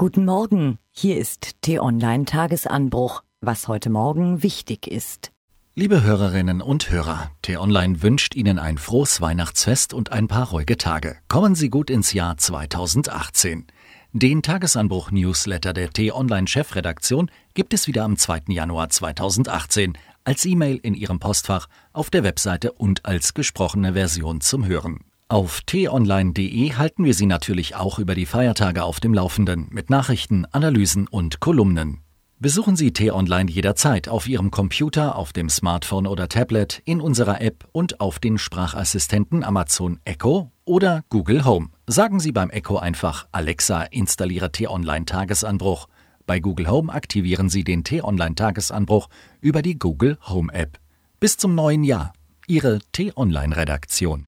Guten Morgen, hier ist T-Online Tagesanbruch, was heute Morgen wichtig ist. Liebe Hörerinnen und Hörer, T-Online wünscht Ihnen ein frohes Weihnachtsfest und ein paar ruhige Tage. Kommen Sie gut ins Jahr 2018. Den Tagesanbruch-Newsletter der T-Online-Chefredaktion gibt es wieder am 2. Januar 2018 als E-Mail in Ihrem Postfach, auf der Webseite und als gesprochene Version zum Hören. Auf t-online.de halten wir Sie natürlich auch über die Feiertage auf dem Laufenden mit Nachrichten, Analysen und Kolumnen. Besuchen Sie T-Online jederzeit auf Ihrem Computer, auf dem Smartphone oder Tablet, in unserer App und auf den Sprachassistenten Amazon Echo oder Google Home. Sagen Sie beim Echo einfach Alexa, installiere T-Online Tagesanbruch. Bei Google Home aktivieren Sie den T-Online Tagesanbruch über die Google Home App. Bis zum neuen Jahr. Ihre T-Online Redaktion.